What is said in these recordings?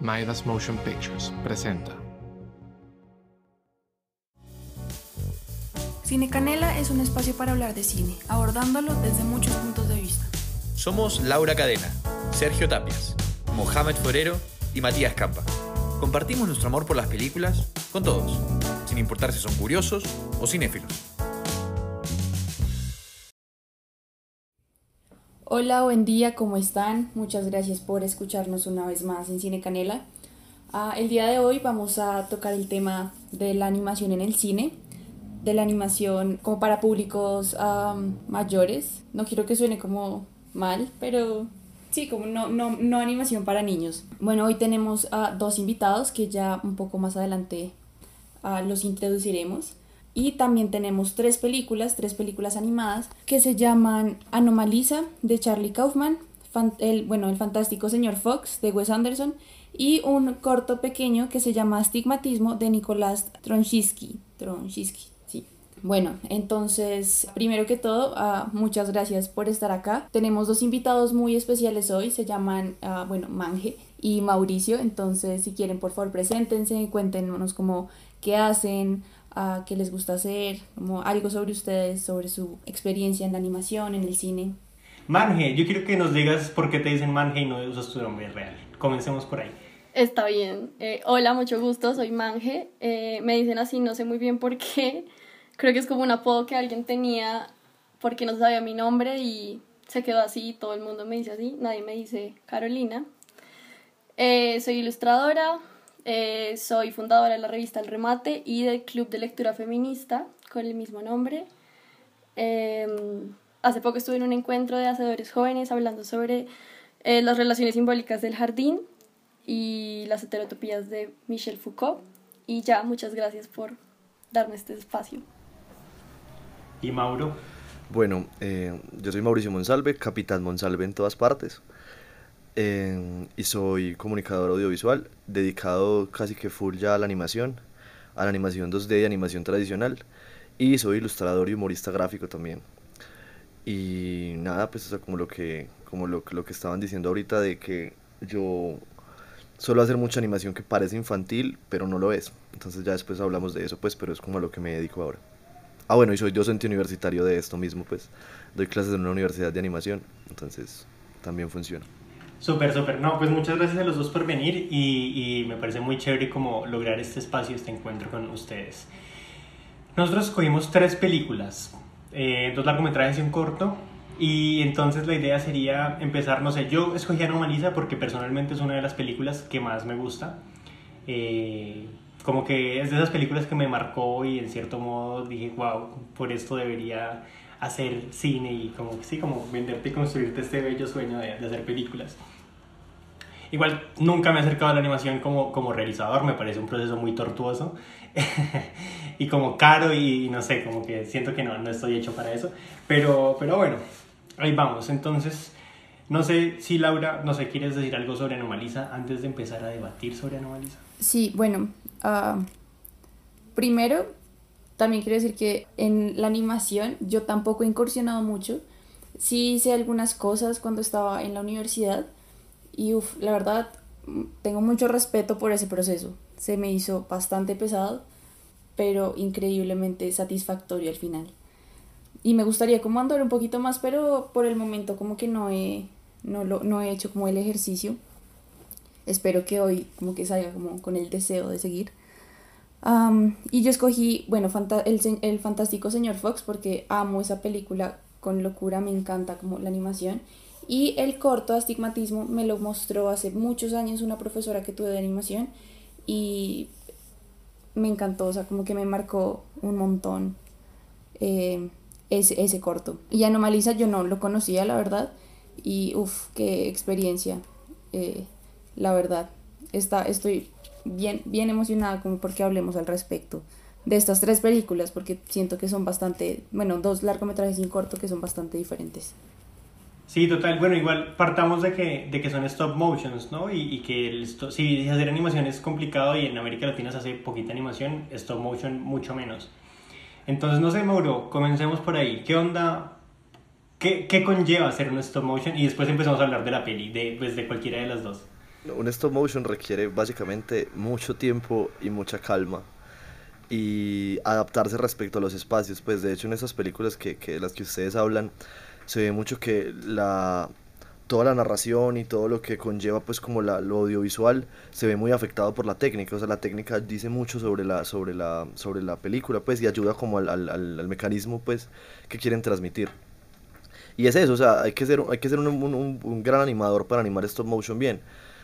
Midas Motion Pictures presenta. Cine Canela es un espacio para hablar de cine, abordándolo desde muchos puntos de vista. Somos Laura Cadena, Sergio Tapias, Mohamed Forero y Matías Campa. Compartimos nuestro amor por las películas con todos, sin importar si son curiosos o cinéfilos. Hola, buen día, ¿cómo están? Muchas gracias por escucharnos una vez más en Cine Canela. Ah, el día de hoy vamos a tocar el tema de la animación en el cine, de la animación como para públicos mayores. No quiero que suene como mal, pero sí, como no, no, no animación para niños. Bueno, hoy tenemos a dos invitados que ya un poco más adelante ah, los introduciremos. Y también tenemos tres películas, tres películas animadas que se llaman Anomalisa de Charlie Kaufman, el, bueno, El fantástico señor Fox de Wes Anderson y un corto pequeño que se llama Astigmatismo de Nicolás Tronchisky. Tronchisky, sí. Bueno, entonces, primero que todo, ah, muchas gracias por estar acá. Tenemos dos invitados muy especiales hoy, se llaman, ah, bueno, Manje y Mauricio. Entonces, si quieren, por favor, preséntense, cuéntenos como qué hacen, ah, qué les gusta hacer, como algo sobre ustedes, sobre su experiencia en la animación, en el cine. Manje, yo quiero que nos digas por qué te dicen Manje y no usas tu nombre real. Comencemos por ahí. Está bien. Eh, hola, mucho gusto, soy Manje. Eh, me dicen así, no sé muy bien por qué. Creo que es como un apodo que alguien tenía porque no sabía mi nombre y se quedó así. Todo el mundo me dice así. Nadie me dice Carolina. Eh, soy ilustradora. Eh, soy fundadora de la revista El Remate y del Club de Lectura Feminista con el mismo nombre. Eh, hace poco estuve en un encuentro de hacedores jóvenes hablando sobre eh, las relaciones simbólicas del jardín y las heterotopías de Michel Foucault. Y ya, muchas gracias por darme este espacio. Y Mauro, Bueno, eh, yo soy Mauricio Monsalve, capitán Monsalve en todas partes, eh, y soy comunicador audiovisual, dedicado casi que full ya a la animación, a la animación 2D y animación tradicional, y soy ilustrador y humorista gráfico también. Y nada, pues eso como lo que, como lo, lo que estaban diciendo ahorita de que yo suelo hacer mucha animación que parece infantil, pero no lo es. Entonces ya después hablamos de eso, pues, pero es como a lo que me dedico ahora. Ah, bueno, y soy docente universitario de esto mismo, pues. Doy clases en una universidad de animación, entonces también funciona. Súper, súper. No, pues muchas gracias a los dos por venir y, y me parece muy chévere como lograr este espacio, este encuentro con ustedes. Nosotros escogimos tres películas, eh, dos largometrajes y un corto. Y entonces la idea sería empezar, no sé, yo escogí Anomalisa porque personalmente es una de las películas que más me gusta. Eh, como que es de esas películas que me marcó y en cierto modo dije, wow, por esto debería hacer cine y como sí, como venderte y construirte este bello sueño de, de hacer películas. Igual nunca me he acercado a la animación como, como realizador, me parece un proceso muy tortuoso y como caro y, no sé, como que siento que no, no estoy hecho para eso. Pero, pero bueno, ahí vamos. Entonces, no sé si Laura, no sé, ¿quieres decir algo sobre Anomalisa antes de empezar a debatir sobre Anomalisa? Sí, bueno, ah, primero también quiero decir que en la animación yo tampoco he incursionado mucho. Sí hice algunas cosas cuando estaba en la universidad y la verdad tengo mucho respeto por ese proceso. Se me hizo bastante pesado, pero increíblemente satisfactorio al final. Y me gustaría como andar un poquito más, pero por el momento como que no he, no lo, no he hecho como el ejercicio espero que hoy como que salga como con el deseo de seguir. Am, y yo escogí, bueno, el, el fantástico señor Fox porque amo esa película con locura, me encanta como la animación. Y el corto Astigmatismo me lo mostró hace muchos años una profesora que tuve de animación y me encantó, o sea, como que me marcó un montón eh, ese, ese corto. Y Anomalisa yo no lo conocía, la verdad, y uff, qué experiencia, eh, la verdad. Está, estoy bien, bien emocionada como porque hablemos al respecto de estas tres películas, porque siento que son bastante, bueno, dos largometrajes y un corto que son bastante diferentes. Sí, total. Bueno, igual partamos de que, de que son stop motions, ¿no? Y, y que el si hacer animación es complicado y en América Latina se hace poquita animación, stop motion mucho menos. Entonces, no sé, Mauro, comencemos por ahí. ¿Qué onda? ¿Qué, qué conlleva hacer un stop motion? Y después empezamos a hablar de la peli, de, pues, de cualquiera de las dos. Un stop motion requiere básicamente mucho tiempo y mucha calma y adaptarse respecto a los espacios. Pues de hecho en esas películas que, que las que ustedes hablan se ve mucho que la toda la narración y todo lo que conlleva pues como la, lo audiovisual se ve muy afectado por la técnica, o sea la técnica dice mucho sobre la, sobre la, sobre la película pues y ayuda como al, al, al mecanismo pues que quieren transmitir. Y es eso, o sea, hay que ser, hay que ser un, un, un gran animador para animar stop motion bien.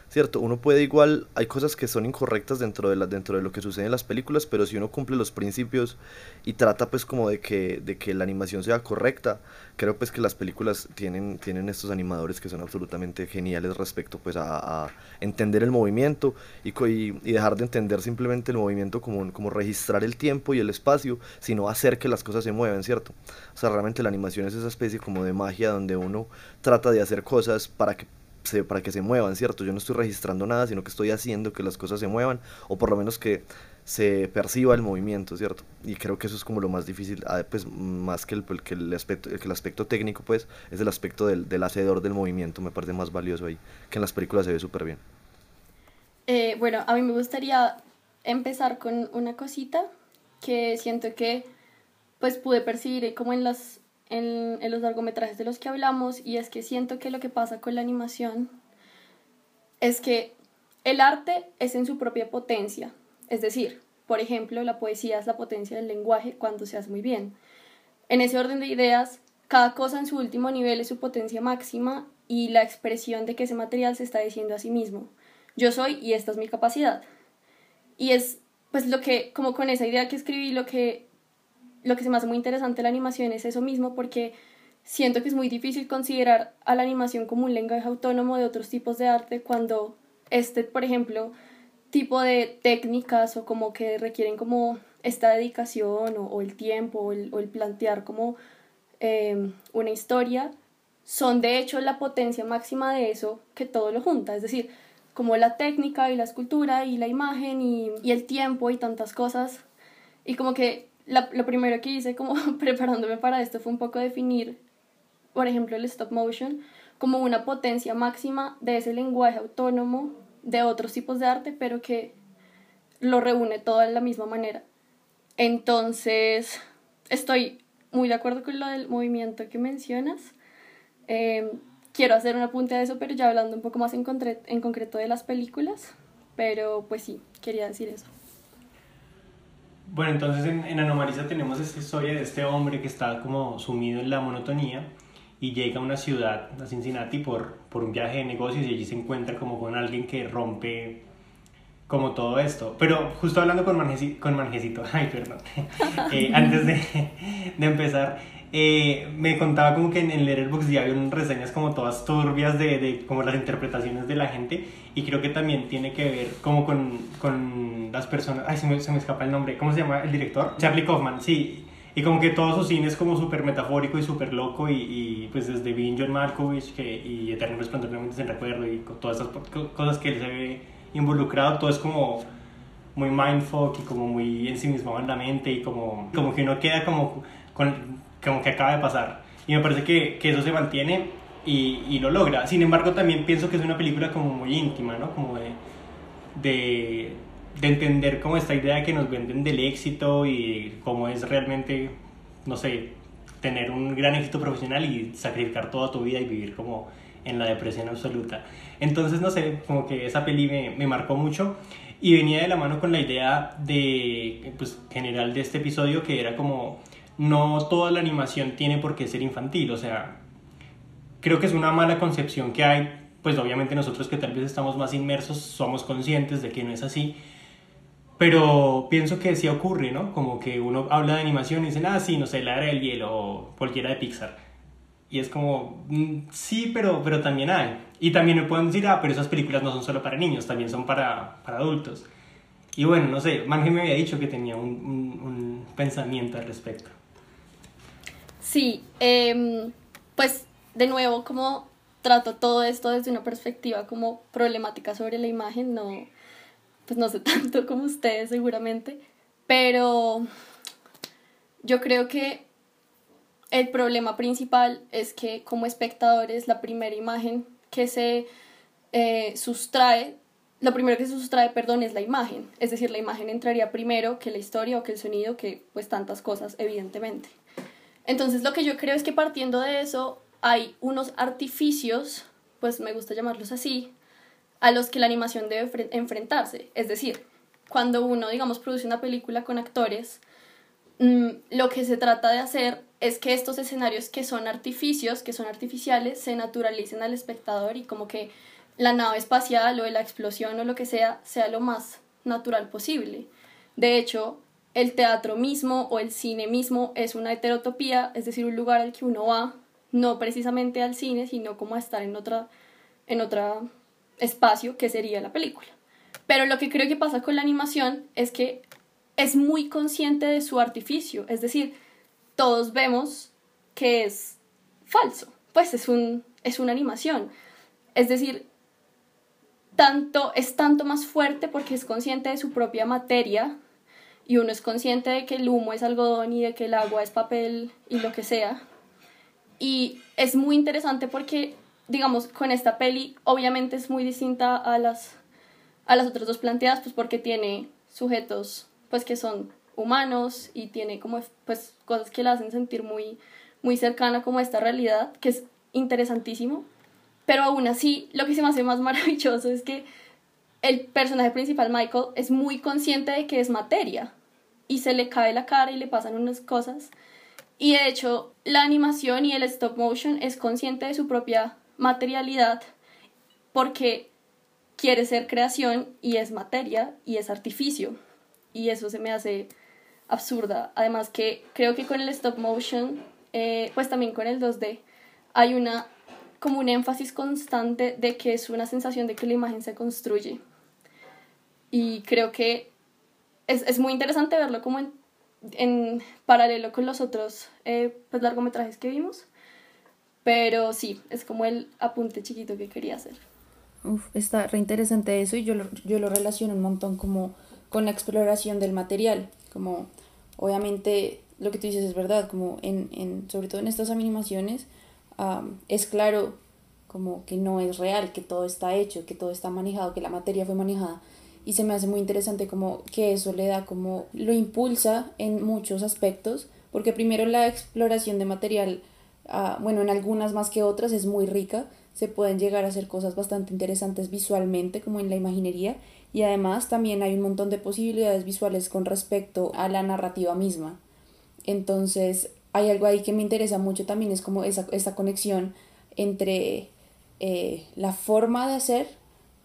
¿Cierto? Uno puede igual, hay cosas que son incorrectas dentro de, la, dentro de lo que sucede en las películas, pero si uno cumple los principios y trata pues como de que, de que la animación sea correcta, creo pues que las películas tienen, tienen estos animadores que son absolutamente geniales respecto pues a, entender el movimiento y, y, dejar de entender simplemente el movimiento como, como registrar el tiempo y el espacio, sino hacer que las cosas se muevan, ¿cierto? O sea, realmente la animación es esa especie como de magia donde uno trata de hacer cosas para que para que se muevan, ¿cierto? Yo no estoy registrando nada, sino que estoy haciendo que las cosas se muevan, o por lo menos que se perciba el movimiento, ¿cierto? Y creo que eso es como lo más difícil, ah, pues más que el, que el, aspecto, que el aspecto técnico, pues, es el aspecto del, del hacedor del movimiento, me parece más valioso ahí, que en las películas se ve súper bien. Eh, bueno, a mí me gustaría empezar con una cosita que siento que pues pude percibir como en las en, los largometrajes de los que hablamos y es que siento que lo que pasa con la animación es que el arte es en su propia potencia, es decir, por ejemplo, la poesía es la potencia del lenguaje cuando se hace muy bien. En ese orden de ideas, cada cosa en su último nivel es su potencia máxima y la expresión de que ese material se está diciendo a sí mismo. Yo soy y esta es mi capacidad. Y es pues lo que, como con esa idea que escribí, lo que lo que se me hace muy interesante la animación es eso mismo, porque siento que es muy difícil considerar a la animación como un lenguaje autónomo de otros tipos de arte cuando este, por ejemplo, tipo de técnicas o como que requieren como esta dedicación o, el tiempo o el, plantear como em, una historia son de hecho la potencia máxima de eso que todo lo junta, es decir, como la técnica y la escultura y la imagen y, y el tiempo y tantas cosas. Y como que lo primero que hice como preparándome para esto fue un poco definir, por ejemplo, el stop motion como una potencia máxima de ese lenguaje autónomo de otros tipos de arte, pero que lo reúne todo de la misma manera. Entonces, estoy muy de acuerdo con lo del movimiento que mencionas. Em, quiero hacer un apunte de eso, pero ya hablando un poco más en, en concreto de las películas. Pero pues sí, quería decir eso. Bueno, entonces en, en Anomalisa tenemos esta historia de este hombre que está como sumido en la monotonía y llega a una ciudad, a Cincinnati, por, por un viaje de negocios y allí se encuentra como con alguien que rompe como todo esto. Pero justo hablando con, Manjecito, con ay, perdón, eh, antes de, de empezar, eh, me contaba como que en el Letterboxd ya había reseñas como todas turbias de, de, como las interpretaciones de la gente y creo que también tiene que ver como con, con las personas, ay se me, se me, escapa el nombre, ¿cómo se llama el director? Charlie Kaufman, sí, y como que todo su cine es como súper metafórico y súper loco y, y, pues desde Being John Malkovich que, y Eterno Resplandor de sin recuerdo y con todas esas cosas que él se ve involucrado, todo es como muy mindfuck y como muy ensimismado en la mente y como, como que uno queda como con como que acaba de pasar. Y me parece que, que eso se mantiene y, y, lo logra. Sin embargo, también pienso que es una película como muy íntima, ¿no? Como de, de, de entender como esta idea que nos venden del éxito y cómo es realmente, no sé, tener un gran éxito profesional y sacrificar toda tu vida y vivir como en la depresión absoluta. Entonces, no sé, como que esa peli me, me marcó mucho y venía de la mano con la idea de, pues, general de este episodio que era como no toda la animación tiene por qué ser infantil, o sea, creo que es una mala concepción que hay, pues obviamente nosotros que tal vez estamos más inmersos somos conscientes de que no es así, pero pienso que sí ocurre, ¿no? Como que uno habla de animación y dicen, ah, sí, no sé, la era del hielo o cualquiera de Pixar. Y es como, mm, sí, pero, pero también hay. Y también me pueden decir, ah, pero esas películas no son solo para niños, también son para, para adultos. Y bueno, no sé, Mange me había dicho que tenía un, un pensamiento al respecto. Sí, eh, pues de nuevo, como trato todo esto desde una perspectiva como problemática sobre la imagen, no, pues no sé tanto como ustedes seguramente, pero yo creo que el problema principal es que como espectadores la primera imagen que se eh, sustrae, lo primero que se sustrae, perdón, es la imagen. Es decir, la imagen entraría primero que la historia o que el sonido, que pues tantas cosas, evidentemente. Entonces lo que yo creo es que partiendo de eso hay unos artificios, pues me gusta llamarlos así, a los que la animación debe enfrentarse. Es decir, cuando uno, digamos, produce una película con actores, mm, lo que se trata de hacer es que estos escenarios que son artificios, que son artificiales, se naturalicen al espectador y como que la nave espacial o la explosión o lo que sea sea lo más natural posible. De hecho, el teatro mismo o el cine mismo es una heterotopía, es decir, un lugar al que uno va, no precisamente al cine, sino como a estar en otra, en otro espacio que sería la película. Pero lo que creo que pasa con la animación es que es muy consciente de su artificio, es decir, todos vemos que es falso, pues es, un, es una animación. Es decir, tanto, es tanto más fuerte porque es consciente de su propia materia y uno es consciente de que el humo es algodón y de que el agua es papel y lo que sea. Y es muy interesante porque, digamos, con esta peli obviamente es muy distinta a las, a las otras dos planteadas, pues porque tiene sujetos pues que son humanos y tiene como pues cosas que la hacen sentir muy, muy cercana como a esta realidad, que es interesantísimo. Pero aún así, lo que se me hace más maravilloso es que el personaje principal, Michael, es muy consciente de que es materia y se le cae la cara y le pasan unas cosas. Y de hecho, la animación y el stop motion es consciente de su propia materialidad porque quiere ser creación y es materia y es artificio. Y eso se me hace absurda. Además que creo que con el stop motion, eh, pues también con el 2D, hay una como un énfasis constante de que es una sensación de que la imagen se construye. Y creo que es, es muy interesante verlo como en, en paralelo con los otros eh, pues largometrajes que vimos. Pero sí, es como el apunte chiquito que quería hacer. Uf, está re interesante eso y yo lo, yo lo relaciono un montón como con la exploración del material. Como obviamente lo que tú dices es verdad, como en, en sobre todo en estas animaciones, es claro como que no es real, que todo está hecho, que todo está manejado, que la materia fue manejada y se me hace muy interesante como que eso le da como lo impulsa en muchos aspectos porque primero la exploración de material ah, bueno en algunas más que otras es muy rica se pueden llegar a hacer cosas bastante interesantes visualmente como en la imaginería y además también hay un montón de posibilidades visuales con respecto a la narrativa misma. Entonces hay algo ahí que me interesa mucho también es como esa, esa conexión entre eh, la forma de hacer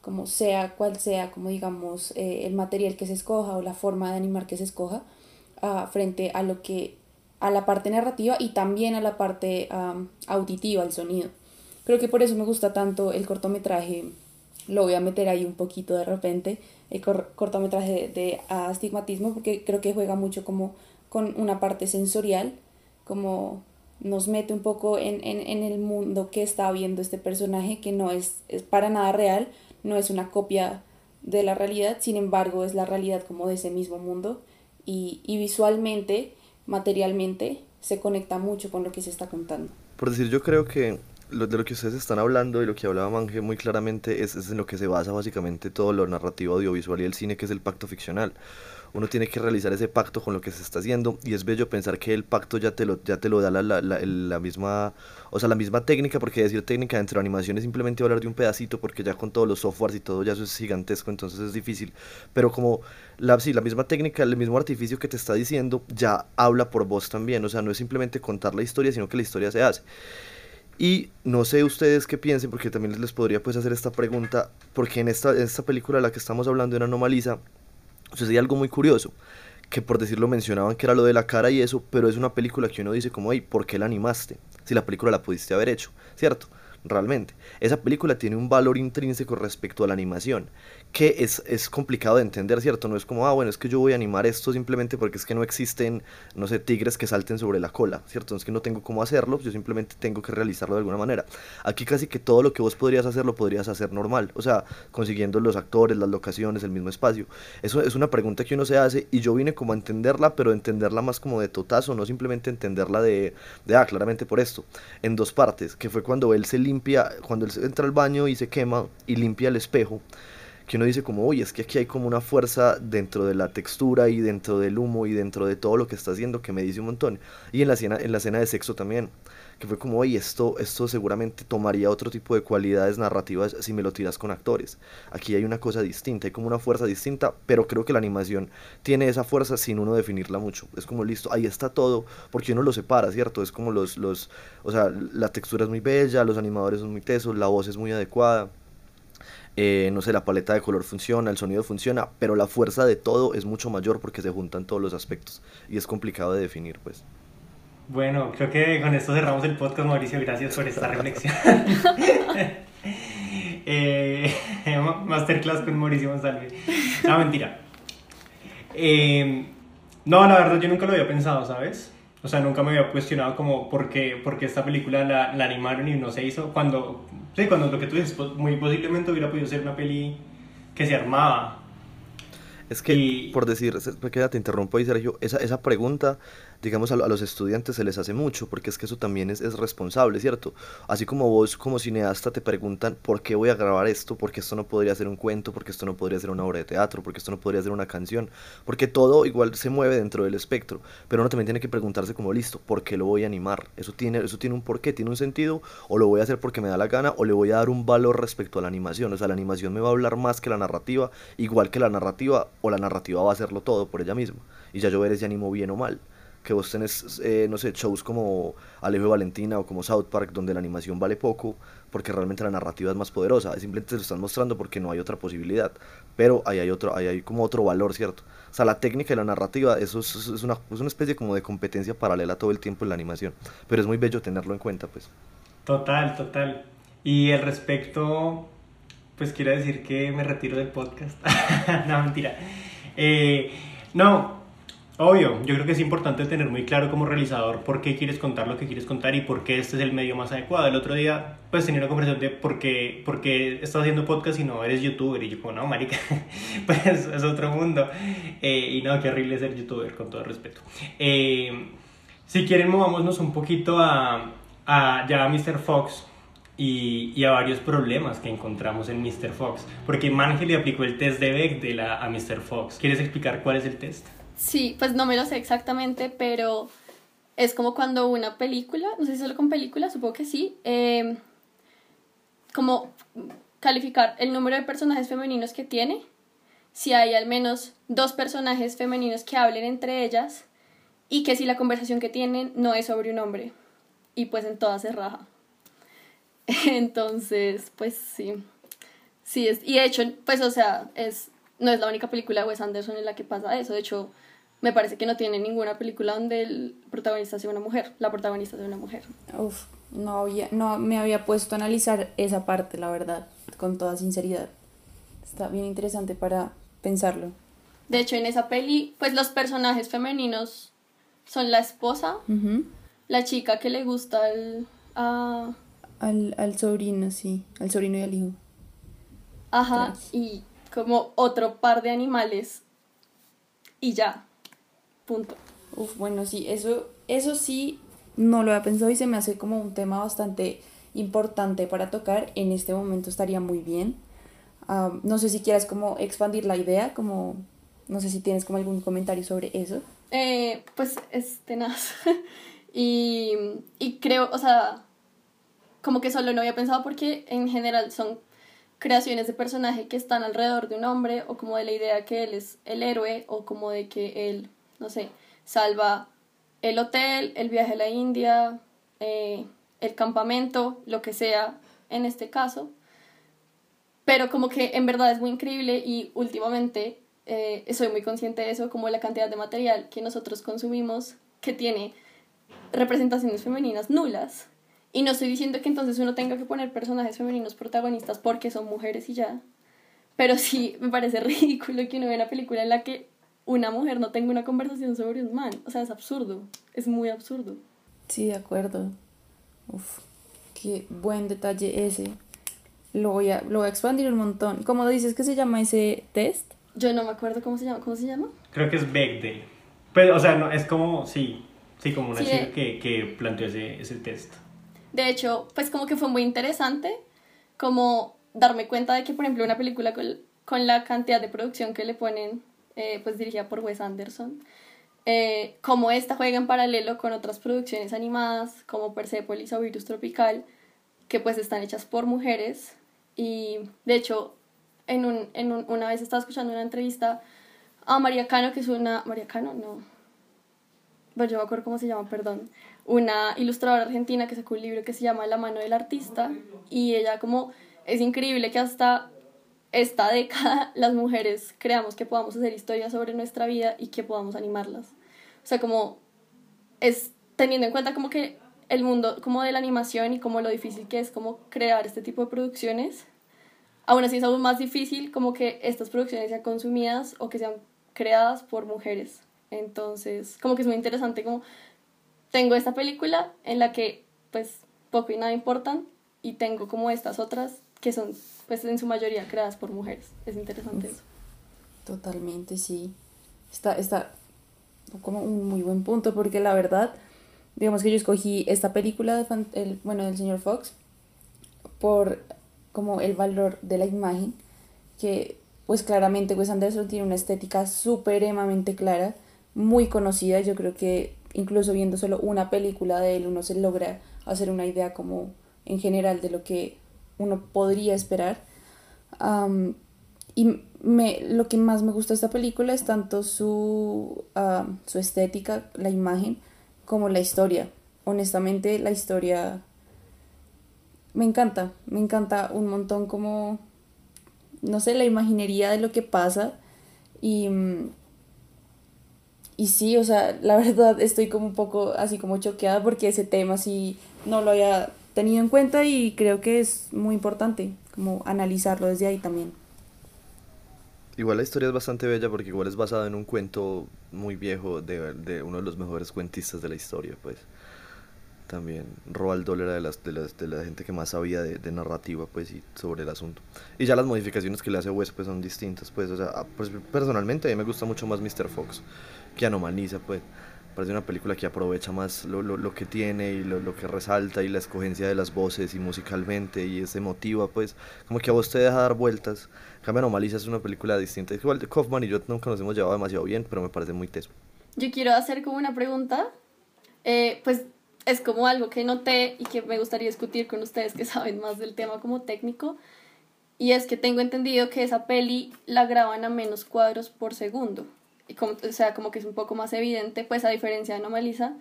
como sea cual sea, como digamos, eh, el material que se escoja o la forma de animar que se escoja, uh, frente a lo que, a la parte narrativa y también a la parte auditiva, el sonido. Creo que por eso me gusta tanto el cortometraje, lo voy a meter ahí un poquito de repente, el cortometraje de, astigmatismo, porque creo que juega mucho como con una parte sensorial, como nos mete un poco en, en, en el mundo que está viendo este personaje, que no es, es para nada real, no es una copia de la realidad, sin embargo es la realidad como de ese mismo mundo y, visualmente, materialmente, se conecta mucho con lo que se está contando. Por decir, yo creo que lo, de lo que ustedes están hablando y lo que hablaba Manje muy claramente es, es en lo que se basa básicamente todo lo narrativo audiovisual y el cine, que es el pacto ficcional uno tiene que realizar ese pacto con lo que se está haciendo y es bello pensar que el pacto ya te lo, ya te lo da la, la, misma, o sea, la misma técnica, porque decir técnica dentro de animación es simplemente hablar de un pedacito, porque ya con todos los softwares y todo ya eso es gigantesco, entonces es difícil, pero como la, sí, la misma técnica, el mismo artificio que te está diciendo, ya habla por vos también, o sea, no es simplemente contar la historia, sino que la historia se hace. Y no sé ustedes qué piensen, porque también les podría pues hacer esta pregunta, porque en esta, esta película de la que estamos hablando en Anomaliza, sucedía algo muy curioso, que por decirlo mencionaban que era lo de la cara y eso, pero es una película que uno dice como, hey, ¿por qué la animaste? Si la película la pudiste haber hecho, ¿cierto? Realmente. Esa película tiene un valor intrínseco respecto a la animación, que es, es complicado de entender, ¿cierto? No es como, ah, bueno, es que yo voy a animar esto simplemente porque es que no existen, no sé, tigres que salten sobre la cola, ¿cierto? Es que no tengo cómo hacerlo, yo simplemente tengo que realizarlo de alguna manera. Aquí casi que todo lo que vos podrías hacer lo podrías hacer normal, o sea, consiguiendo los actores, las locaciones, el mismo espacio. Eso es una pregunta que uno se hace y yo vine como a entenderla, pero entenderla más como de totazo, no simplemente entenderla de, de ah, claramente por esto, en dos partes, que fue cuando él se limpia, cuando él entra al baño y se quema y limpia el espejo, que uno dice como, oye, es que aquí hay como una fuerza dentro de la textura y dentro del humo y dentro de todo lo que está haciendo que me dice un montón. Y en la escena, en la escena de sexo también, que fue como, oye, esto, esto seguramente tomaría otro tipo de cualidades narrativas si me lo tiras con actores. Aquí hay una cosa distinta, hay como una fuerza distinta, pero creo que la animación tiene esa fuerza sin uno definirla mucho. Es como, listo, ahí está todo, porque uno lo separa, ¿cierto? Es como los, los, o sea, la textura es muy bella, los animadores son muy tesos, la voz es muy adecuada. Eh, no sé, la paleta de color funciona, el sonido funciona, pero la fuerza de todo es mucho mayor porque se juntan todos los aspectos y es complicado de definir, pues. Bueno, creo que con esto cerramos el podcast, Mauricio. Gracias por esta reflexión. eh, masterclass con Mauricio González. No, mentira. Eh, no, la verdad yo nunca lo había pensado, ¿sabes? O sea, nunca me había cuestionado como por qué, por qué esta película la, la, animaron y no se hizo. Cuando, sí, cuando lo que tú dices, pues, muy posiblemente hubiera podido ser una peli que se armaba. Es que, y... por decir, te interrumpo ahí, Sergio, esa, esa pregunta digamos, a, los estudiantes se les hace mucho, porque es que eso también es, es, responsable, ¿cierto? Así como vos como cineasta te preguntan, ¿por qué voy a grabar esto? Porque esto no podría ser un cuento, porque esto no podría ser una obra de teatro, porque esto no podría ser una canción, porque todo igual se mueve dentro del espectro, pero uno también tiene que preguntarse como, listo, ¿por qué lo voy a animar? Eso tiene, eso tiene un porqué, tiene un sentido, o lo voy a hacer porque me da la gana, o le voy a dar un valor respecto a la animación, o sea, la animación me va a hablar más que la narrativa, igual que la narrativa, o la narrativa va a hacerlo todo por ella misma, y ya yo veré si animo bien o mal que vos tenés, eh, no sé, shows como Alejo Valentina o como South Park, donde la animación vale poco, porque realmente la narrativa es más poderosa. Simplemente te lo están mostrando porque no hay otra posibilidad. Pero ahí hay, otro, ahí hay como otro valor, ¿cierto? O sea, la técnica y la narrativa, eso es, es, una, es una especie como de competencia paralela todo el tiempo en la animación. Pero es muy bello tenerlo en cuenta, pues. Total, total. Y al respecto, pues quiero decir que me retiro del podcast. no, mentira. Eh, no, Obvio, yo creo que es importante tener muy claro como realizador por qué quieres contar lo que quieres contar y por qué este es el medio más adecuado. El otro día pues tenía una conversación de por qué, por qué estás haciendo podcast y no eres youtuber y yo como no, marica, pues es otro mundo. Eh, y no, qué horrible ser youtuber con todo respeto. Eh, si quieren movámonos un poquito a, ya a Mr. Fox, y, a varios problemas que encontramos en Mr. Fox. Porque Mangel le aplicó el test de a, a Mr. Fox. ¿Quieres explicar cuál es el test? Sí, pues no me lo sé exactamente, pero es como cuando una película, no sé si solo con películas, supongo que sí, eh, como calificar el número de personajes femeninos que tiene, si hay al menos dos personajes femeninos que hablen entre ellas y que si la conversación que tienen no es sobre un hombre y pues en todas se raja. Entonces, pues sí. Sí, es, y de hecho, pues o sea, es, no es la única película de Wes Anderson en la que pasa eso, de hecho me parece que no tiene ninguna película donde el protagonista sea una mujer, la protagonista sea una mujer. Uf, no, había, no me había puesto a analizar esa parte, la verdad, con toda sinceridad. Está bien interesante para pensarlo. De hecho, en esa peli, pues los personajes femeninos son la esposa, la chica que le gusta al, al, al sobrino, sí, al sobrino y al hijo. Ajá, y como otro par de animales y ya. Punto. Uf, bueno, sí, eso, eso sí no lo había pensado y se me hace como un tema bastante importante para tocar. En este momento estaría muy bien. no sé si quieras como expandir la idea, como no sé si tienes como algún comentario sobre eso. Eh, pues es tenaz. y, y creo, o sea, como que solo no había pensado porque en general son creaciones de personaje que están alrededor de un hombre o como de la idea que él es el héroe o como de que él no sé, salva el hotel, el viaje a la India, eh, el campamento, lo que sea en este caso. Pero como que en verdad es muy increíble y últimamente eh, soy muy consciente de eso, como la cantidad de material que nosotros consumimos que tiene representaciones femeninas nulas. Y no estoy diciendo que entonces uno tenga que poner personajes femeninos protagonistas porque son mujeres y ya. Pero sí me parece ridículo que uno vea una película en la que una mujer no tenga una conversación sobre un man. O sea, es absurdo. Es muy absurdo. Sí, de acuerdo. Uf, qué buen detalle ese. Lo voy a, lo voy a expandir un montón. ¿Cómo dices que se llama ese test? Yo no me acuerdo cómo se llama. ¿Cómo se llama? Creo que es Bechdel. Pero, o sea, no, es como, sí, sí, como una chica que, que planteó ese, ese test. De hecho, pues como que fue muy interesante como darme cuenta de que, por ejemplo, una película con, con la cantidad de producción que le ponen, eh, pues dirigida por Wes Anderson, eh, como esta juega en paralelo con otras producciones animadas como Persepolis o Virus Tropical, que pues están hechas por mujeres. Y de hecho, en un, en un, una vez estaba escuchando una entrevista a María Cano, que es una... María Cano, no. Bueno, yo me acuerdo cómo se llama, perdón. Una ilustradora argentina que sacó un libro que se llama La mano del artista. Y ella como... Es increíble que hasta esta década las mujeres creamos que podamos hacer historias sobre nuestra vida y que podamos animarlas. O sea, como es teniendo en cuenta como que el mundo como de la animación y como lo difícil que es como crear este tipo de producciones, aún así es aún más difícil como que estas producciones sean consumidas o que sean creadas por mujeres. Entonces, como que es muy interesante como tengo esta película en la que pues poco y nada importan y tengo como estas otras que son pues en su mayoría creadas por mujeres. Es interesante eso. Totalmente, sí. Está, está como un muy buen punto porque la verdad, digamos que yo escogí esta película de el, bueno, del señor Fox por como el valor de la imagen, que pues claramente Wes Anderson tiene una estética supremamente clara, muy conocida, yo creo que incluso viendo solo una película de él uno se logra hacer una idea como en general de lo que uno podría esperar. y me, lo que más me gusta de esta película es tanto su, su estética, la imagen, como la historia. Honestamente, la historia me encanta, me encanta un montón como, no sé, la imaginería de lo que pasa. Y, y sí, o sea, la verdad estoy como un poco así como choqueada porque ese tema sí no lo había tenido en cuenta y creo que es muy importante como analizarlo desde ahí también. Igual la historia es bastante bella porque igual es basada en un cuento muy viejo de, de uno de los mejores cuentistas de la historia, pues. También Roald Dahl era de, las, de, las, de la gente que más sabía de, de, narrativa, pues, y sobre el asunto. Y ya las modificaciones que le hace Wes, pues, son distintas, pues, o sea, pues, personalmente a mí me gusta mucho más Mr. Fox, que Anomaliza, pues parece una película que aprovecha más lo, lo, lo que tiene y lo, lo, que resalta y la escogencia de las voces y musicalmente y es emotiva, pues como que a vos te deja dar vueltas. Cambio Anomalisa es una película distinta. Igual de Kaufman y yo nunca nos hemos llevado demasiado bien, pero me parece muy teso. Yo quiero hacer como una pregunta, eh, pues es como algo que noté y que me gustaría discutir con ustedes que saben más del tema como técnico. Y es que tengo entendido que esa peli la graban a menos cuadros por segundo como, o sea, como que es un poco más evidente, pues a diferencia de Anomalisa,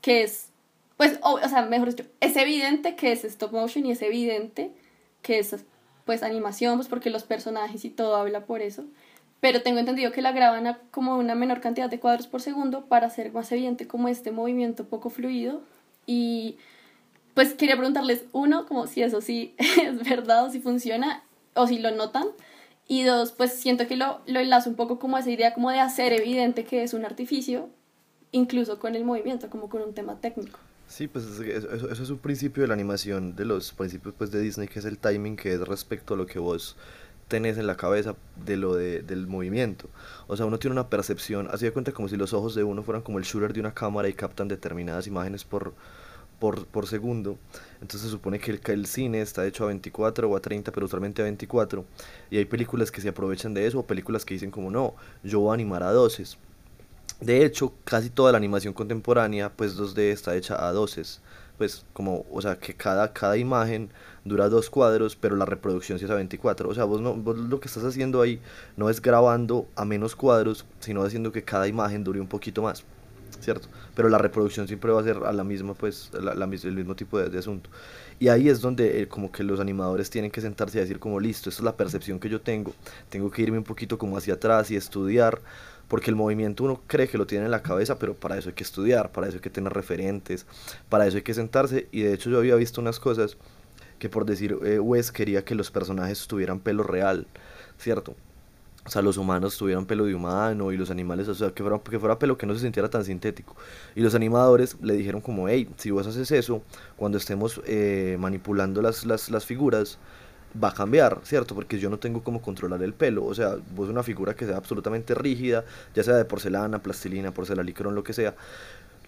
que es, pues, o, o, sea, mejor dicho, es evidente que es stop motion y es evidente que es, pues, animación, pues, porque los personajes y todo habla por eso, pero tengo entendido que la graban a como una menor cantidad de cuadros por segundo para hacer más evidente como este movimiento poco fluido. Y pues quería preguntarles uno como si eso sí es verdad o si funciona o si lo notan y dos, pues siento que lo, lo enlazo un poco como esa idea como de hacer evidente que es un artificio, incluso con el movimiento, como con un tema técnico. Sí, pues eso, es un principio de la animación, de los principios pues, de Disney, que es el timing, que es respecto a lo que vos tenés en la cabeza de lo de, del movimiento. O sea, uno tiene una percepción, así de cuenta como si los ojos de uno fueran como el shooter de una cámara y captan determinadas imágenes por, por, segundo. Entonces se supone que el, el cine está hecho a 24 o a 30, pero usualmente a 24. Y hay películas que se aprovechan de eso o películas que dicen como no, yo voy a animar a 12. De hecho, casi toda la animación contemporánea, pues 2D está hecha a 12. Pues como, o sea, que cada, cada imagen dura dos cuadros, pero la reproducción sí es a 24. O sea, vos, no, vos lo que estás haciendo ahí no es grabando a menos cuadros, sino haciendo que cada imagen dure un poquito más. ¿Cierto? Pero la reproducción siempre va a ser a la misma, pues, el mismo tipo de, de, asunto. Y ahí es donde eh, como que los animadores tienen que sentarse y decir como, listo, esta es la percepción que yo tengo, tengo que irme un poquito como hacia atrás y estudiar, porque el movimiento uno cree que lo tiene en la cabeza, pero para eso hay que estudiar, para eso hay que tener referentes, para eso hay que sentarse, y de hecho yo había visto unas cosas que por decir, eh, Wes quería que los personajes tuvieran pelo real, ¿cierto? O sea, los humanos tuvieran pelo de humano y los animales, o sea, que fuera, que fuera pelo que no se sintiera tan sintético. Y los animadores le dijeron como, hey, si vos haces eso, cuando estemos eh, manipulando las, las, las figuras, va a cambiar, ¿cierto? Porque yo no tengo cómo controlar el pelo. O sea, vos una figura que sea absolutamente rígida, ya sea de porcelana, plastilina, porcelalicrón, lo que sea,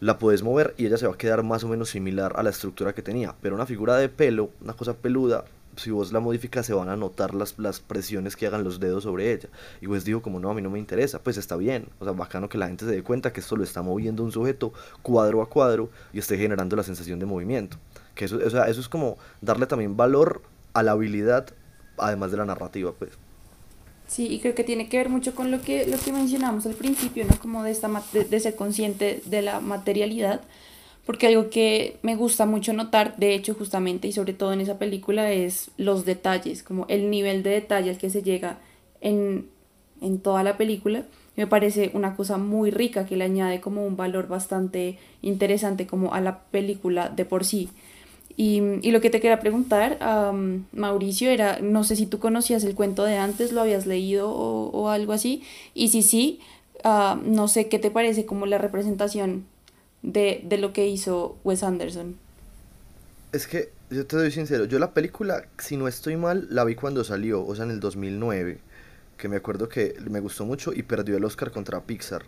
la puedes mover y ella se va a quedar más o menos similar a la estructura que tenía. Pero una figura de pelo, una cosa peluda, si vos la modificas se van a notar las, las presiones que hagan los dedos sobre ella. Y pues dijo como no, a mí no me interesa, pues está bien. O sea, bacano que la gente se dé cuenta que esto lo está moviendo un sujeto cuadro a cuadro y esté generando la sensación de movimiento. Que eso, o sea, eso es como darle también valor a la habilidad, además de la narrativa, pues. Sí, y creo que tiene que ver mucho con lo que, lo que mencionamos al principio, ¿no? Como de, esta, de, de ser consciente de la materialidad, porque algo que me gusta mucho notar, de hecho, justamente, y sobre todo en esa película, es los detalles, como el nivel de detalle al que se llega en, en toda la película. Me parece una cosa muy rica que le añade como un valor bastante interesante como a la película de por sí. Y, y lo que te quería preguntar, um, Mauricio, era, no sé si tú conocías el cuento de antes, lo habías leído o, o algo así, y si sí, uh, no sé qué te parece como la representación de, de lo que hizo Wes Anderson. Es que, yo te doy sincero, yo la película, si no estoy mal, la vi cuando salió, o sea, en el 2009, que me acuerdo que me gustó mucho y perdió el Oscar contra Pixar.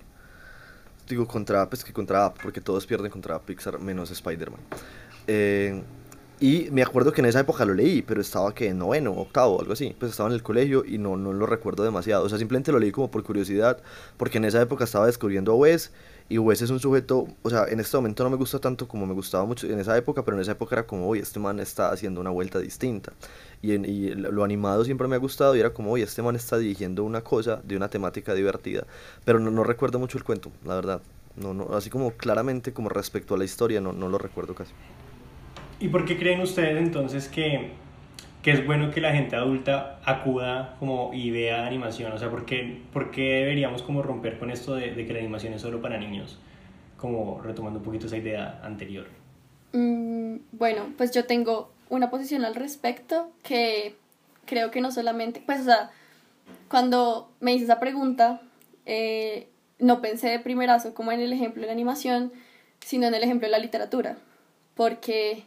Digo, contra, pues que contra, porque todos pierden contra Pixar, menos Spider-Man. Eh, y me acuerdo que en esa época lo leí, pero estaba que en noveno, octavo, algo así. Pues estaba en el colegio y no, no lo recuerdo demasiado. O sea, simplemente lo leí como por curiosidad, porque en esa época estaba descubriendo a Wes. Y Wes es un sujeto, o sea, en este momento no me gusta tanto como me gustaba mucho en esa época, pero en esa época era como, oye, este man está haciendo una vuelta distinta. Y, en, y lo animado siempre me ha gustado y era como, oye, este man está dirigiendo una cosa de una temática divertida. Pero no, no recuerdo mucho el cuento, la verdad. No, no, así como claramente como respecto a la historia, no, no lo recuerdo casi. ¿Y por qué creen ustedes entonces que, que es bueno que la gente adulta acuda como y vea animación? O sea, ¿por qué, por qué deberíamos como romper con esto de, de, que la animación es solo para niños? Como retomando un poquito esa idea anterior. Mm, bueno, pues yo tengo una posición al respecto que creo que no solamente, pues o sea, cuando me hice esa pregunta, eh, no pensé de primerazo como en el ejemplo de la animación, sino en el ejemplo de la literatura, porque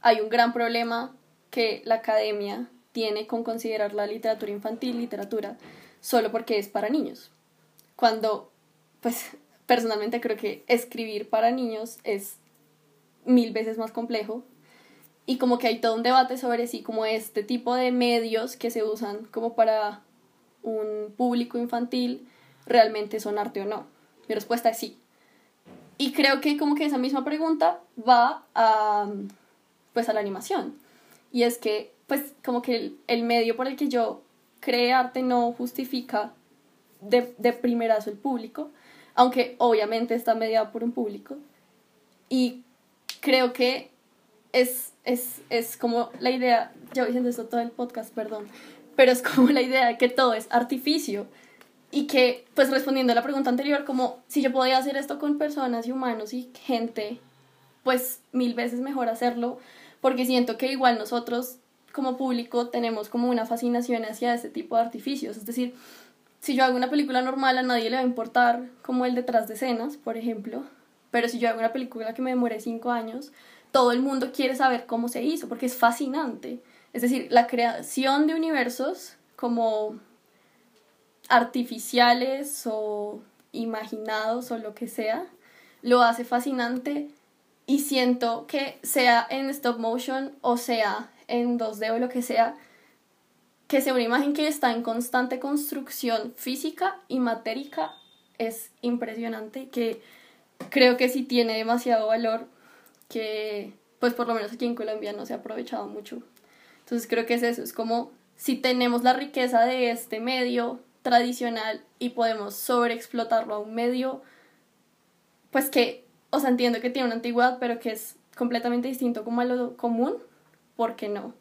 hay un gran problema que la academia tiene con considerar la literatura infantil literatura solo porque es para niños. Cuando, pues, personalmente creo que escribir para niños es mil veces más complejo y como que hay todo un debate sobre si como este tipo de medios que se usan como para un público infantil realmente son arte o no. Mi respuesta es sí. Y creo que como que esa misma pregunta va a pues a la animación. Y es que, pues, como que el, el medio por el que yo cree arte no justifica de, de primerazo el público, aunque obviamente está mediado por un público. Y creo que es, es, es como la idea, voy diciendo esto todo el podcast, perdón, pero es como la idea de que todo es artificio y que, pues respondiendo a la pregunta anterior, como si yo podía hacer esto con personas y humanos y gente, pues mil veces mejor hacerlo porque siento que igual nosotros como público tenemos como una fascinación hacia ese tipo de artificios. Es decir, si yo hago una película normal a nadie le va a importar como el detrás de escenas, por ejemplo, pero si yo hago una película que me demore cinco años, todo el mundo quiere saber cómo se hizo, porque es fascinante. Es decir, la creación de universos como artificiales o imaginados o lo que sea, lo hace fascinante y siento que sea en stop motion o sea en 2D o lo que sea, que sea una imagen que está en constante construcción física y matérica es impresionante, que creo que sí tiene demasiado valor, que pues por lo menos aquí en Colombia no se ha aprovechado mucho. Entonces creo que es eso, es como si tenemos la riqueza de este medio tradicional y podemos sobreexplotarlo a un medio, pues que o sea, entiendo que tiene una antigüedad, pero que es completamente distinto como a lo común, ¿por qué no?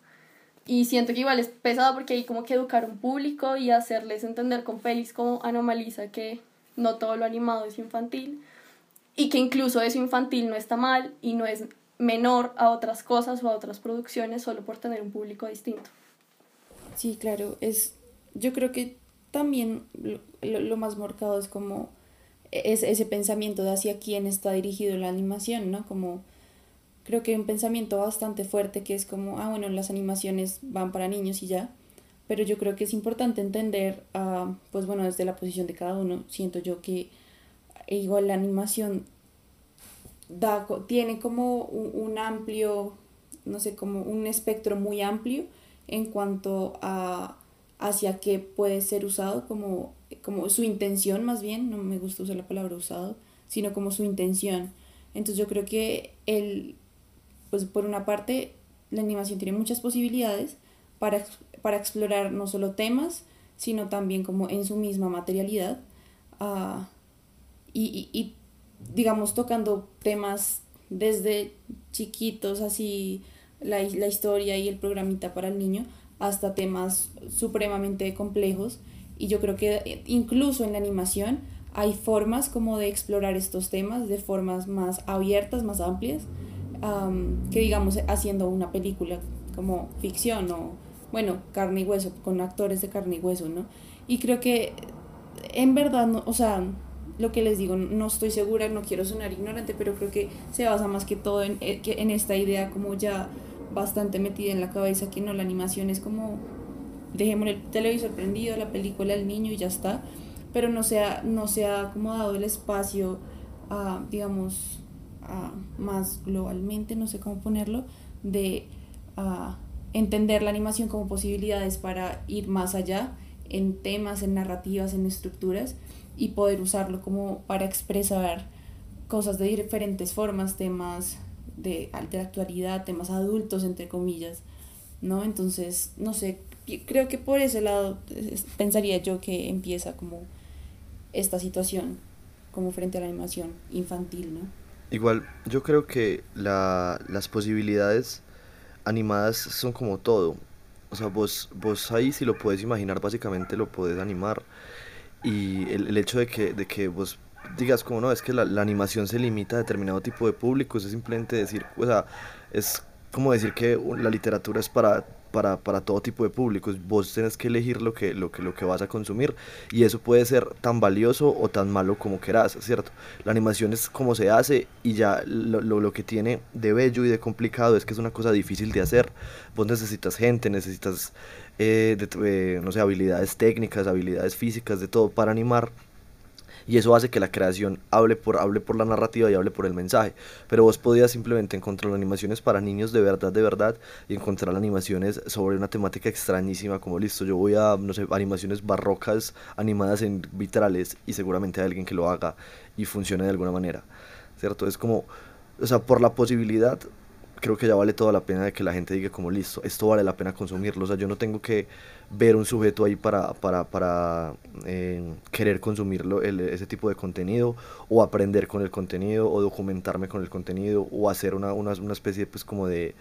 Y siento que igual es pesado porque hay como que educar un público y hacerles entender con pelis como Anomaliza que no todo lo animado es infantil y que incluso eso infantil no está mal y no es menor a otras cosas o a otras producciones solo por tener un público distinto. Sí, claro, es yo creo que también lo, lo más marcado es como es ese pensamiento de hacia quién está dirigido la animación, ¿no? Como creo que un pensamiento bastante fuerte que es como, ah, bueno, las animaciones van para niños y ya, pero yo creo que es importante entender, uh, pues bueno, desde la posición de cada uno, siento yo que igual la animación da, tiene como un, amplio, no sé, como un espectro muy amplio en cuanto a hacia qué puede ser usado como, como su intención más bien, no me gusta usar la palabra usado, sino como su intención. Entonces yo creo que el, pues por una parte, la animación tiene muchas posibilidades para, para explorar no solo temas, sino también como en su misma materialidad. Ah, y, y, digamos, tocando temas desde chiquitos, así la, la historia y el programita para el niño, hasta temas supremamente complejos. Y yo creo que incluso en la animación hay formas como de explorar estos temas de formas más abiertas, más amplias, que digamos haciendo una película como ficción o, bueno, carne y hueso, con actores de carne y hueso, ¿no? Y creo que en verdad, no, o sea, lo que les digo, no estoy segura, no quiero sonar ignorante, pero creo que se basa más que todo en, eh, en esta idea como ya bastante metida en la cabeza que no, la animación es como dejemos el televisor prendido, la película, el niño y ya está, pero no se ha, no se ha como dado el espacio a, digamos, a, más globalmente, no sé cómo ponerlo, de a, entender la animación como posibilidades para ir más allá en temas, en narrativas, en estructuras y poder usarlo como para expresar cosas de diferentes formas, temas de, de actualidad, temas adultos, entre comillas, ¿no? Entonces, no sé, creo que por ese lado pensaría yo que empieza como esta situación, como frente a la animación infantil, ¿no? Igual, yo creo que la, las posibilidades animadas son como todo. O sea, vos, vos ahí si lo puedes imaginar, básicamente lo puedes animar. Y el, el hecho de que, de que vos digas como no, es que la, la, animación se limita a determinado tipo de público, es simplemente decir, o sea, es como decir que la literatura es para, para, para, todo tipo de públicos, vos tenés que elegir lo que, lo, que, lo que vas a consumir. Y eso puede ser tan valioso o tan malo como querás, ¿cierto? La animación es como se hace y ya lo, lo, que tiene de bello y de complicado es que es una cosa difícil de hacer, vos necesitas gente, necesitas, eh, eh, no sé, habilidades técnicas, habilidades físicas, de todo para animar y eso hace que la creación hable por, hable por la narrativa y hable por el mensaje. Pero vos podías simplemente encontrar animaciones para niños de verdad, de verdad, y encontrar animaciones sobre una temática extrañísima, como listo, yo voy a, no sé, animaciones barrocas animadas en vitrales y seguramente hay alguien que lo haga y funcione de alguna manera, ¿cierto? Es como, o sea, por la posibilidad creo que ya vale toda la pena de que la gente diga como listo, esto vale la pena consumirlo, o sea, yo no tengo que ver un sujeto ahí para, para, para eh, querer consumirlo, ese tipo de contenido, o aprender con el contenido, o documentarme con el contenido, o hacer una, una, una especie pues como de,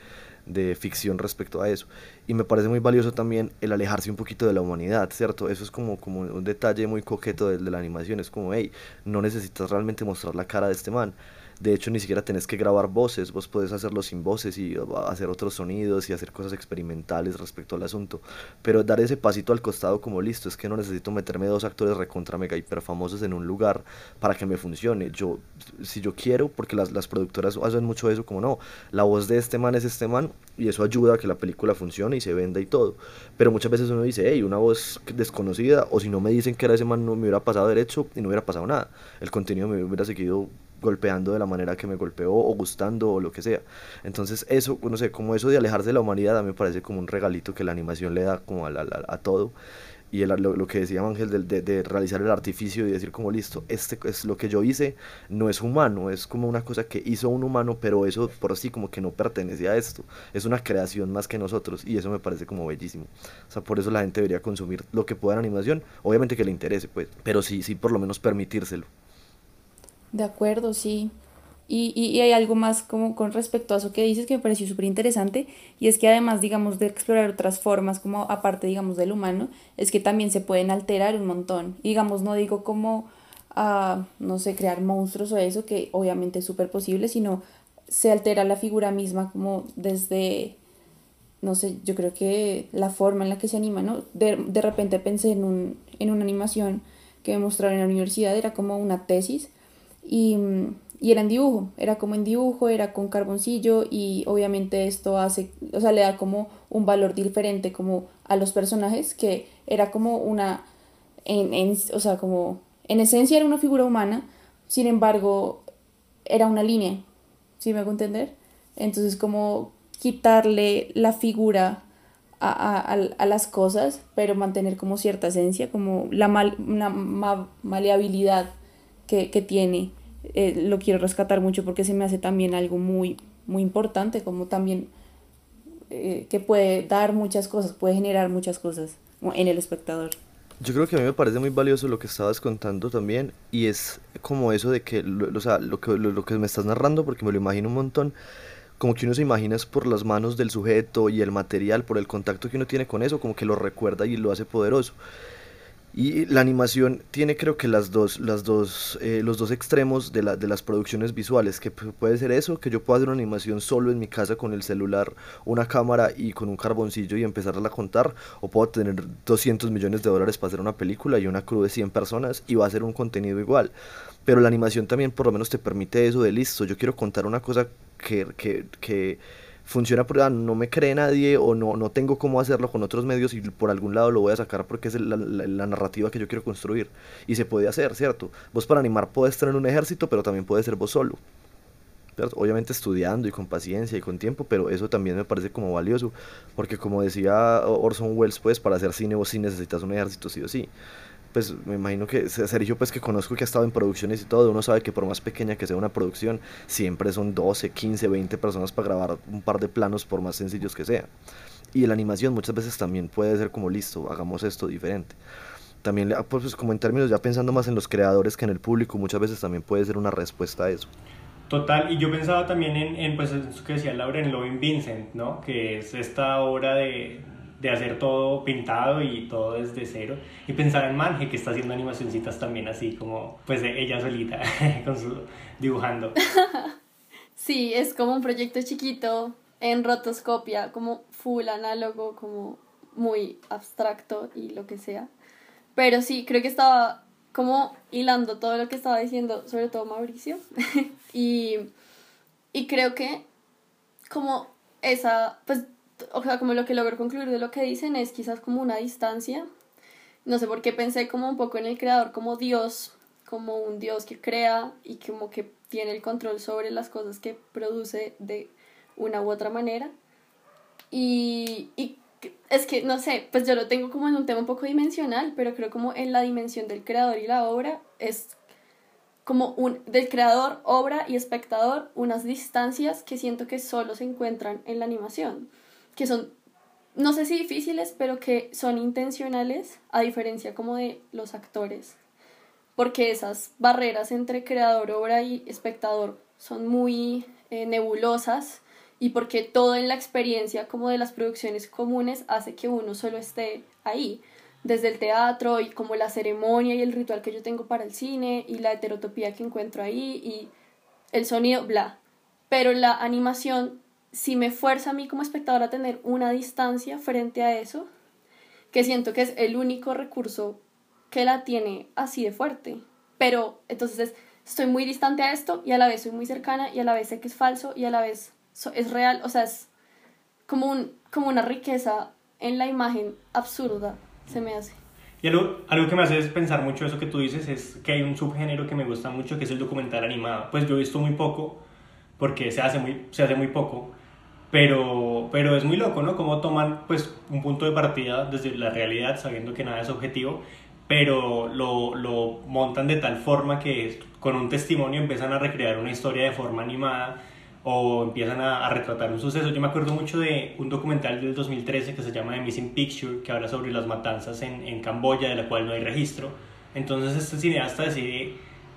de ficción respecto a eso. Y me parece muy valioso también el alejarse un poquito de la humanidad, ¿cierto? Eso es como, como un detalle muy coqueto de, de la animación, es como, hey, no necesitas realmente mostrar la cara de este man de hecho, ni siquiera tenés que grabar voces, vos podés hacerlo sin voces y hacer otros sonidos y hacer cosas experimentales respecto al asunto. Pero dar ese pasito al costado como listo, es que no necesito meterme dos actores recontra mega hiper famosos en un lugar para que me funcione. Yo, si yo quiero, porque las, las productoras hacen mucho eso, como no, la voz de este man es este man y eso ayuda a que la película funcione y se venda y todo. Pero muchas veces uno dice, hey, una voz desconocida, o si no me dicen que era ese man, no me hubiera pasado derecho y no hubiera pasado nada. El contenido me hubiera seguido golpeando de la manera que me golpeó o gustando o lo que sea. Entonces eso, no sé, como eso de alejarse de la humanidad a mí me parece como un regalito que la animación le da como a, todo. Y el, lo, que decía Ángel de, de, de, realizar el artificio y decir como listo, este es lo que yo hice, no es humano, es como una cosa que hizo un humano, pero eso por sí como que no pertenece a esto, es una creación más que nosotros y eso me parece como bellísimo. O sea, por eso la gente debería consumir lo que pueda en animación, obviamente que le interese pues, pero sí, sí por lo menos permitírselo. De acuerdo, sí. Y, y, y, hay algo más como con respecto a eso que dices que me pareció súper interesante y es que además, digamos, de explorar otras formas como aparte, digamos, del humano, es que también se pueden alterar un montón. Digamos, no digo como, uh, no sé, crear monstruos o eso, que obviamente es súper posible, sino se altera la figura misma como desde, no sé, yo creo que la forma en la que se anima, ¿no? De, de repente pensé en, un, en una animación que me mostraron en la universidad, era como una tesis y, y, era en dibujo, era como en dibujo, era con carboncillo y obviamente esto hace, o sea, le da como un valor diferente como a los personajes que era como una, en, en, o sea, como en esencia era una figura humana, sin embargo era una línea, ¿sí me hago entender? Entonces como quitarle la figura a, a, las cosas, pero mantener como cierta esencia, como la mal, una maleabilidad que, tiene. Eh, lo quiero rescatar mucho porque se me hace también algo muy, muy importante, como también eh, que puede dar muchas cosas, puede generar muchas cosas en el espectador. Yo creo que a mí me parece muy valioso lo que estabas contando también y es como eso de que, o sea, lo que, lo, que me estás narrando, porque me lo imagino un montón, como que uno se imagina es por las manos del sujeto y el material, por el contacto que uno tiene con eso, como que lo recuerda y lo hace poderoso. Y la animación tiene creo que las dos, las dos, eh, los dos extremos de, la, de las producciones visuales, que puede ser eso, que yo pueda hacer una animación solo en mi casa con el celular, una cámara y con un carboncillo y empezarla a contar, o puedo tener 200 millones de dólares para hacer una película y una crew de 100 personas y va a ser un contenido igual. Pero la animación también por lo menos te permite eso de listo, yo quiero contar una cosa que, que, que funciona por, ah, no me cree nadie o no, no tengo cómo hacerlo con otros medios y por algún lado lo voy a sacar porque es la, narrativa que yo quiero construir. Y se puede hacer, ¿cierto? Vos para animar puedes tener un ejército, pero también puedes ser vos solo. Obviamente estudiando y con paciencia y con tiempo, pero eso también me parece como valioso, porque como decía Orson Welles, pues para hacer cine vos sí necesitas un ejército sí o sí pues me imagino que Sergio, pues que conozco que ha estado en producciones y todo, uno sabe que por más pequeña que sea una producción, siempre son 12, 15, 20 personas para grabar un par de planos por más sencillos que sea. Y la animación muchas veces también puede ser como listo, hagamos esto diferente. También, pues, pues como en términos ya pensando más en los creadores que en el público, muchas veces también puede ser una respuesta a eso. Total, y yo pensaba también en, en pues eso que decía Laura, en Loving Vincent, ¿no? Que es esta obra de, de hacer todo pintado y todo desde cero. Y pensar en Manje, que está haciendo animacioncitas también así como, pues ella solita, con su dibujando. Sí, es como un proyecto chiquito en rotoscopia, como full análogo, como muy abstracto y lo que sea. Pero sí, creo que estaba como hilando todo lo que estaba diciendo, sobre todo Mauricio. y, y creo que como esa, pues o sea, como lo que logro concluir de lo que dicen es quizás como una distancia. No sé por qué pensé como un poco en el creador como Dios, como un Dios que crea y como que tiene el control sobre las cosas que produce de una u otra manera. Y, y es que, no sé, pues yo lo tengo como en un tema un poco dimensional, pero creo como en la dimensión del creador y la obra es como un, del creador, obra y espectador, unas distancias que siento que solo se encuentran en la animación que son, no sé si difíciles, pero que son intencionales, a diferencia como de los actores, porque esas barreras entre creador, obra y espectador son muy eh, nebulosas y porque todo en la experiencia como de las producciones comunes hace que uno solo esté ahí, desde el teatro y como la ceremonia y el ritual que yo tengo para el cine y la heterotopía que encuentro ahí y el sonido, bla. Pero la animación si me fuerza a mí como espectador a tener una distancia frente a eso, que siento que es el único recurso que la tiene así de fuerte. Pero entonces estoy muy distante a esto y a la vez soy muy cercana y a la vez sé que es falso y a la vez es real. O sea, es como, un, como una riqueza en la imagen absurda, se me hace. Y algo, algo que me hace pensar mucho eso que tú dices es que hay un subgénero que me gusta mucho que es el documental animado. Pues yo he visto muy poco porque se hace muy, se hace muy poco pero, pero es muy loco, ¿no? Cómo toman pues un punto de partida desde la realidad, sabiendo que nada es objetivo, pero lo, lo montan de tal forma que con un testimonio empiezan a recrear una historia de forma animada o empiezan a, a, retratar un suceso. Yo me acuerdo mucho de un documental del 2013 que se llama The Missing Picture, que habla sobre las matanzas en, en Camboya, de la cual no hay registro. Entonces este cineasta decide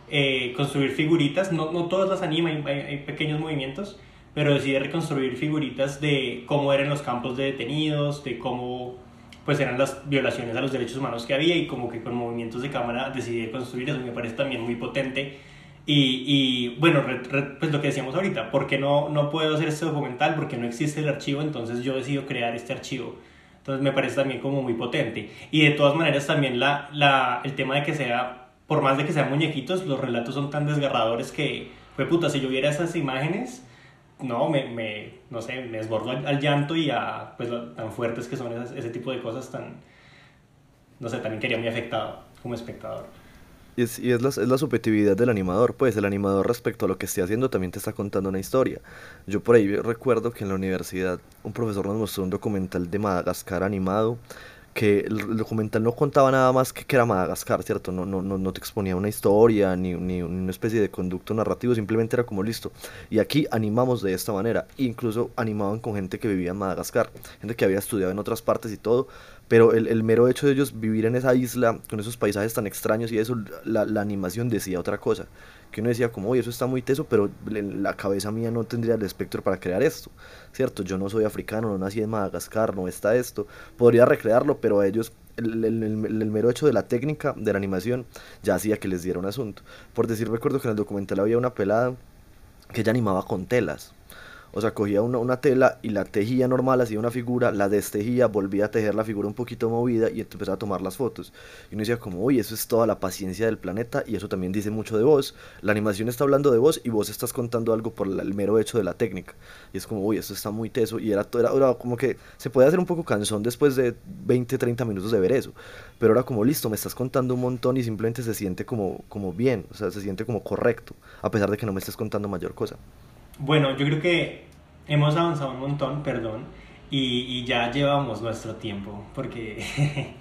eh, construir figuritas, no, no todas las anima, hay, hay pequeños movimientos, pero decide reconstruir figuritas de cómo eran los campos de detenidos, de cómo pues eran las violaciones a los derechos humanos que había y como que con movimientos de cámara decidí construir eso, me parece también muy potente. Y, y bueno, pues lo que decíamos ahorita, ¿por qué no, no puedo hacer este documental? Porque no existe el archivo, entonces yo decido crear este archivo. Entonces me parece también como muy potente. Y de todas maneras también la, la, el tema de que sea, por más de que sean muñequitos, los relatos son tan desgarradores que, fue puta, si yo viera esas imágenes, no, me, me, no sé, me desbordo al, llanto y a, pues, tan fuertes que son ese tipo de cosas tan, no sé, también quería muy afectado como espectador. Y es, y es, la, es la subjetividad del animador, pues el animador respecto a lo que esté haciendo también te está contando una historia. Yo por ahí recuerdo que en la universidad un profesor nos mostró un documental de Madagascar animado que el, documental no contaba nada más que que era Madagascar, ¿cierto? No, no, no, no te exponía una historia ni, ni una especie de conducto narrativo, simplemente era como listo. Y aquí animamos de esta manera. Incluso animaban con gente que vivía en Madagascar, gente que había estudiado en otras partes y todo, pero el, el mero hecho de ellos vivir en esa isla, con esos paisajes tan extraños y eso, la, la animación decía otra cosa que uno decía como, oye, eso está muy teso, pero la cabeza mía no tendría el espectro para crear esto, ¿cierto? Yo no soy africano, no nací en Madagascar, no está esto, podría recrearlo, pero a ellos el, el, mero hecho de la técnica de la animación ya hacía que les diera un asunto. Por decir, recuerdo que en el documental había una pelada que ella animaba con telas. O sea, cogía una, una, tela y la tejía normal, hacía una figura, la destejía, volvía a tejer la figura un poquito movida y empezaba a tomar las fotos. Y uno decía como, uy, eso es toda la paciencia del planeta y eso también dice mucho de vos. La animación está hablando de vos y vos estás contando algo por el mero hecho de la técnica. Y es como, uy, esto está muy teso. Y era, era, era como que se puede hacer un poco cansón después de 20, 30 minutos de ver eso. Pero era como, listo, me estás contando un montón y simplemente se siente como, como bien, o sea, se siente como correcto, a pesar de que no me estés contando mayor cosa. Bueno, yo creo que hemos avanzado un montón, perdón, y, y ya llevamos nuestro tiempo, porque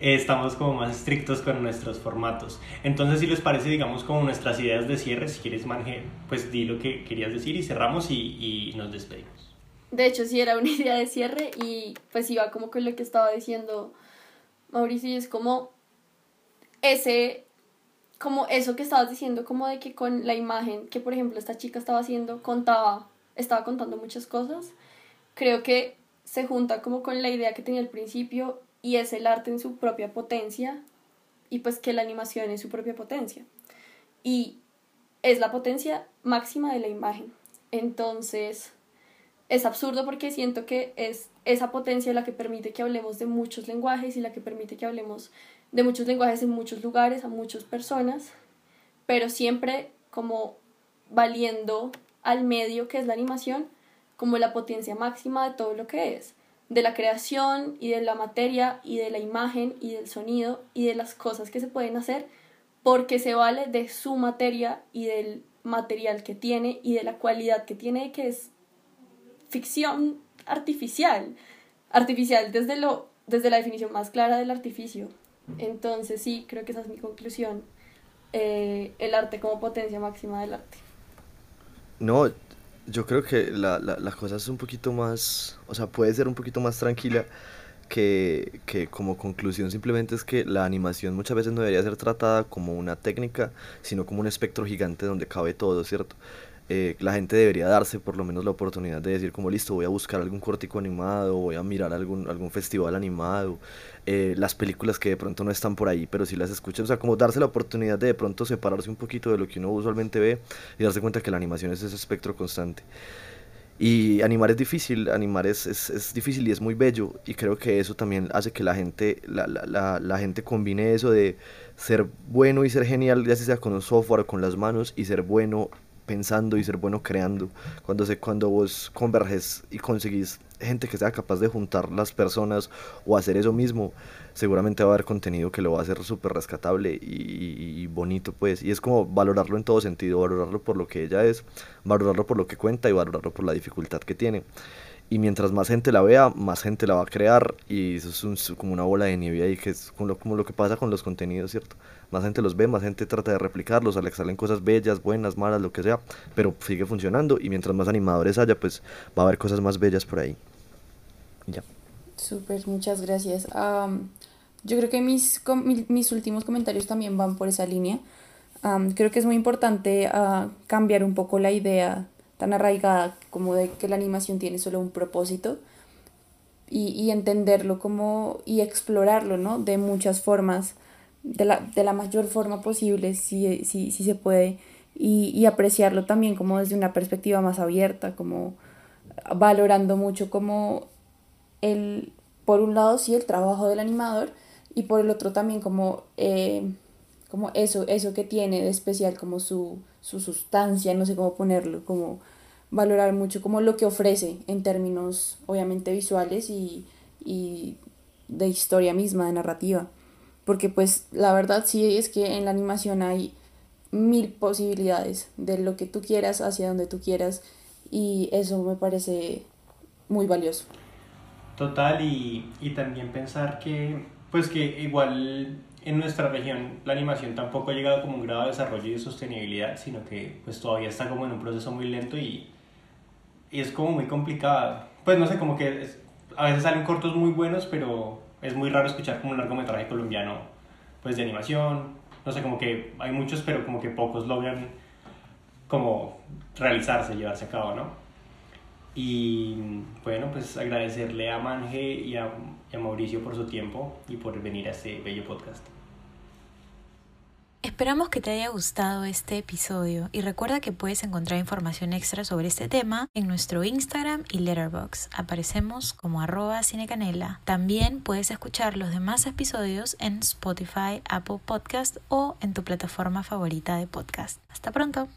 estamos como más estrictos con nuestros formatos. Entonces, si les parece, digamos, como nuestras ideas de cierre, si quieres, Manje, pues di lo que querías decir y cerramos y, y nos despedimos. De hecho, sí era una idea de cierre y pues iba como con lo que estaba diciendo Mauricio, y es como ese como eso que estabas diciendo, como de que con la imagen que, por ejemplo, esta chica estaba haciendo, contaba, estaba contando muchas cosas, creo que se junta como con la idea que tenía al principio y es el arte en su propia potencia y pues que la animación es su propia potencia. Y es la potencia máxima de la imagen. Entonces, es absurdo porque siento que es esa potencia la que permite que hablemos de muchos lenguajes y la que permite que hablemos de muchos lenguajes en muchos lugares, a muchas personas, pero siempre como valiendo al medio que es la animación como la potencia máxima de todo lo que es, de la creación y de la materia y de la imagen y del sonido y de las cosas que se pueden hacer porque se vale de su materia y del material que tiene y de la cualidad que tiene que es ficción artificial, artificial desde lo desde la definición más clara del artificio, entonces sí, creo que esa es mi conclusión. Eh, el arte como potencia máxima del arte. No, yo creo que la, la, la, cosa es un poquito más, o sea, puede ser un poquito más tranquila que, que como conclusión simplemente es que la animación muchas veces no debería ser tratada como una técnica, sino como un espectro gigante donde cabe todo, ¿cierto? Eh, la gente debería darse por lo menos la oportunidad de decir como listo, voy a buscar algún cortico animado, voy a mirar algún, algún festival animado, eh, las películas que de pronto no están por ahí, pero si las escuchan, o sea, como darse la oportunidad de de pronto separarse un poquito de lo que uno usualmente ve y darse cuenta que la animación es ese espectro constante. Y animar es difícil, animar es, es, es, difícil y es muy bello. Y creo que eso también hace que la gente, la, la, la, la gente combine eso de ser bueno y ser genial, ya sea con un software o con las manos, y ser bueno pensando y ser bueno creando. Cuando, se, cuando vos converges y conseguís gente que sea capaz de juntar las personas o hacer eso mismo, seguramente va a haber contenido que lo va a hacer súper rescatable y, bonito, pues. Y es como valorarlo en todo sentido, valorarlo por lo que ella es, valorarlo por lo que cuenta y valorarlo por la dificultad que tiene. Y mientras más gente la vea, más gente la va a crear y eso es como una bola de nieve ahí, que es como lo que pasa con los contenidos, ¿cierto? Más gente los ve, más gente trata de replicarlos, al salen cosas bellas, buenas, malas, lo que sea, pero sigue funcionando y mientras más animadores haya, pues va a haber cosas más bellas por ahí. Ya. Súper, muchas gracias. Um, yo creo que mis, mis últimos comentarios también van por esa línea. Um, creo que es muy importante uh, cambiar un poco la idea tan arraigada como de que la animación tiene solo un propósito y, y entenderlo como y explorarlo, ¿no? De muchas formas de la, de la mayor forma posible, si, si, si se puede, y, y, apreciarlo también como desde una perspectiva más abierta, como valorando mucho como el, por un lado sí, el trabajo del animador, y por el otro también como, eh, como eso, eso que tiene de especial, como su, su sustancia, no sé cómo ponerlo, como valorar mucho como lo que ofrece en términos obviamente visuales y, y de historia misma, de narrativa. Porque pues la verdad sí es que en la animación hay mil posibilidades de lo que tú quieras hacia donde tú quieras y eso me parece muy valioso. Total y, y también pensar que pues que igual en nuestra región la animación tampoco ha llegado como un grado de desarrollo y de sostenibilidad, sino que pues todavía está como en un proceso muy lento y, y es como muy complicado. Pues no sé, como que a veces salen cortos muy buenos, pero es muy raro escuchar como un largometraje colombiano pues de animación. No sé, como que hay muchos, pero como que pocos logran como realizarse, llevarse a cabo, ¿no? Y bueno, pues agradecerle a Manje y a, y a Mauricio por su tiempo y por venir a este bello podcast. Esperamos que te haya gustado este episodio y recuerda que puedes encontrar información extra sobre este tema en nuestro Instagram y Letterboxd. Aparecemos como arroba cinecanela. También puedes escuchar los demás episodios en Spotify, Apple Podcast o en tu plataforma favorita de podcast. Hasta pronto.